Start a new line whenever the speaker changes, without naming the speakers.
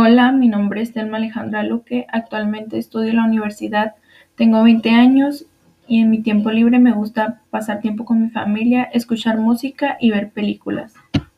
Hola, mi nombre es Telma Alejandra Luque. Actualmente estudio en la universidad. Tengo 20 años y en mi tiempo libre me gusta pasar tiempo con mi familia, escuchar música y ver películas.